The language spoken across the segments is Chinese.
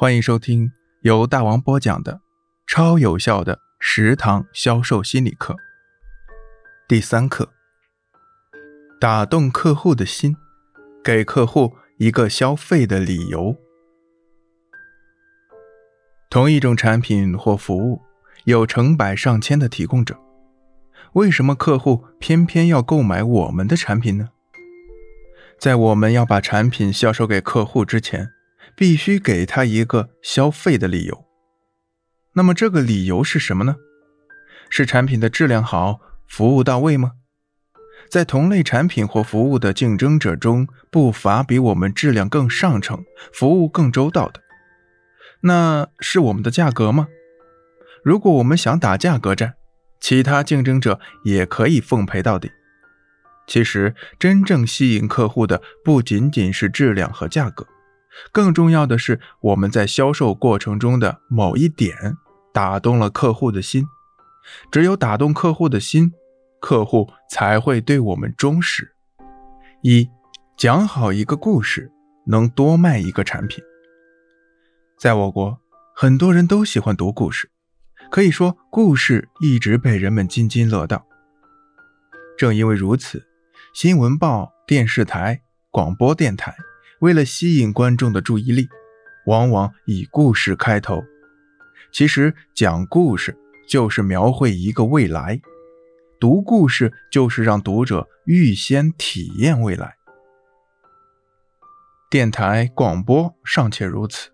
欢迎收听由大王播讲的超有效的十堂销售心理课。第三课：打动客户的心，给客户一个消费的理由。同一种产品或服务，有成百上千的提供者，为什么客户偏偏要购买我们的产品呢？在我们要把产品销售给客户之前。必须给他一个消费的理由。那么这个理由是什么呢？是产品的质量好、服务到位吗？在同类产品或服务的竞争者中，不乏比我们质量更上乘、服务更周到的。那是我们的价格吗？如果我们想打价格战，其他竞争者也可以奉陪到底。其实，真正吸引客户的不仅仅是质量和价格。更重要的是，我们在销售过程中的某一点打动了客户的心。只有打动客户的心，客户才会对我们忠实。一讲好一个故事，能多卖一个产品。在我国，很多人都喜欢读故事，可以说故事一直被人们津津乐道。正因为如此，新闻报、电视台、广播电台。为了吸引观众的注意力，往往以故事开头。其实讲故事就是描绘一个未来，读故事就是让读者预先体验未来。电台广播尚且如此，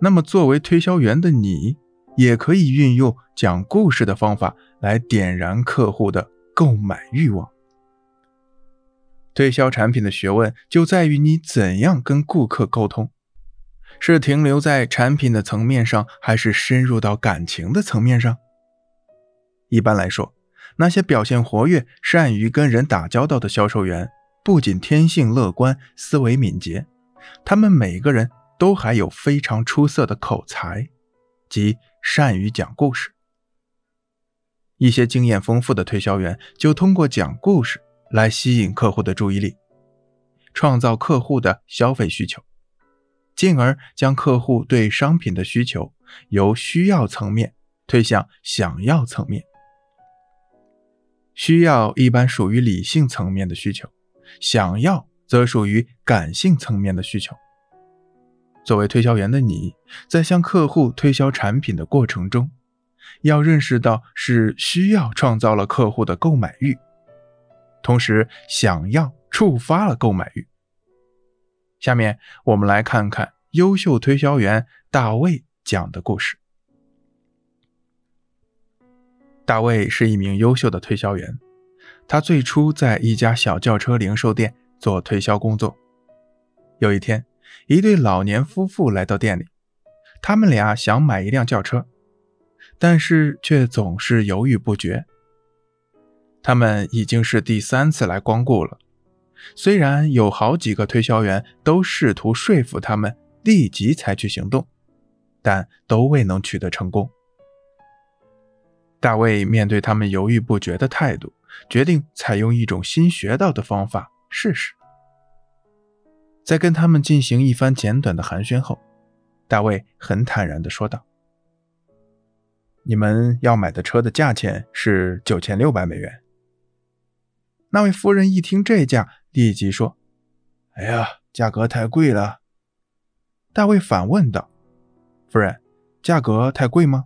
那么作为推销员的你，也可以运用讲故事的方法来点燃客户的购买欲望。推销产品的学问就在于你怎样跟顾客沟通，是停留在产品的层面上，还是深入到感情的层面上？一般来说，那些表现活跃、善于跟人打交道的销售员，不仅天性乐观、思维敏捷，他们每个人都还有非常出色的口才，即善于讲故事。一些经验丰富的推销员就通过讲故事。来吸引客户的注意力，创造客户的消费需求，进而将客户对商品的需求由需要层面推向想要层面。需要一般属于理性层面的需求，想要则属于感性层面的需求。作为推销员的你，在向客户推销产品的过程中，要认识到是需要创造了客户的购买欲。同时，想要触发了购买欲。下面我们来看看优秀推销员大卫讲的故事。大卫是一名优秀的推销员，他最初在一家小轿车零售店做推销工作。有一天，一对老年夫妇来到店里，他们俩想买一辆轿车，但是却总是犹豫不决。他们已经是第三次来光顾了，虽然有好几个推销员都试图说服他们立即采取行动，但都未能取得成功。大卫面对他们犹豫不决的态度，决定采用一种新学到的方法试试。在跟他们进行一番简短的寒暄后，大卫很坦然地说道：“你们要买的车的价钱是九千六百美元。”那位夫人一听这价，立即说：“哎呀，价格太贵了。”大卫反问道：“夫人，价格太贵吗？”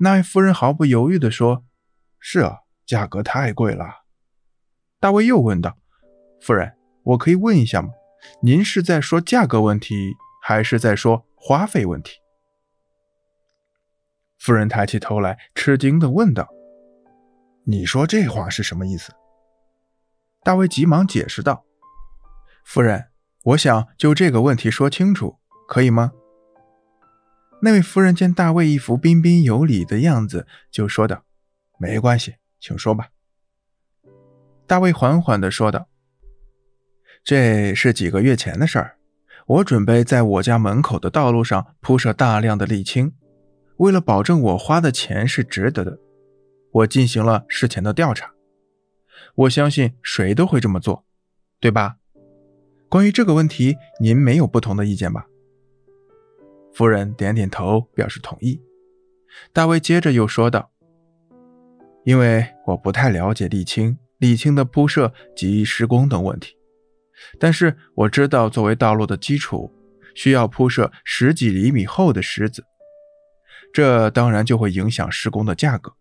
那位夫人毫不犹豫地说：“是啊，价格太贵了。”大卫又问道：“夫人，我可以问一下吗？您是在说价格问题，还是在说花费问题？”夫人抬起头来，吃惊地问道：“你说这话是什么意思？”大卫急忙解释道：“夫人，我想就这个问题说清楚，可以吗？”那位夫人见大卫一副彬彬有礼的样子，就说道：“没关系，请说吧。”大卫缓缓地说道：“这是几个月前的事儿，我准备在我家门口的道路上铺设大量的沥青，为了保证我花的钱是值得的，我进行了事前的调查。”我相信谁都会这么做，对吧？关于这个问题，您没有不同的意见吧？夫人点点头，表示同意。大卫接着又说道：“因为我不太了解沥青、沥青的铺设及施工等问题，但是我知道，作为道路的基础，需要铺设十几厘米厚的石子，这当然就会影响施工的价格。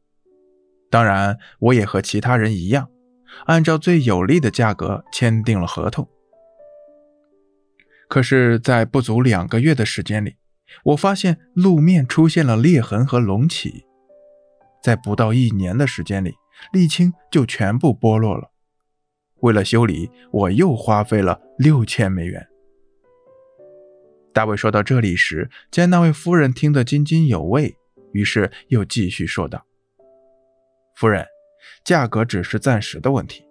当然，我也和其他人一样，按照最有利的价格签订了合同。可是，在不足两个月的时间里，我发现路面出现了裂痕和隆起，在不到一年的时间里，沥青就全部剥落了。为了修理，我又花费了六千美元。大卫说到这里时，见那位夫人听得津津有味，于是又继续说道：“夫人，价格只是暂时的问题，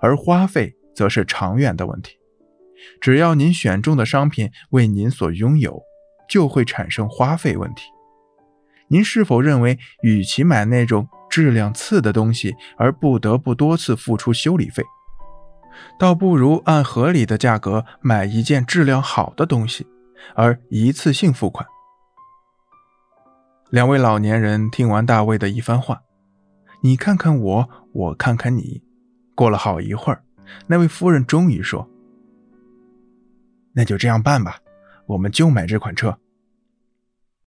而花费则是长远的问题。只要您选中的商品为您所拥有。”就会产生花费问题。您是否认为，与其买那种质量次的东西而不得不多次付出修理费，倒不如按合理的价格买一件质量好的东西，而一次性付款？两位老年人听完大卫的一番话，你看看我，我看看你，过了好一会儿，那位夫人终于说：“那就这样办吧。”我们就买这款车。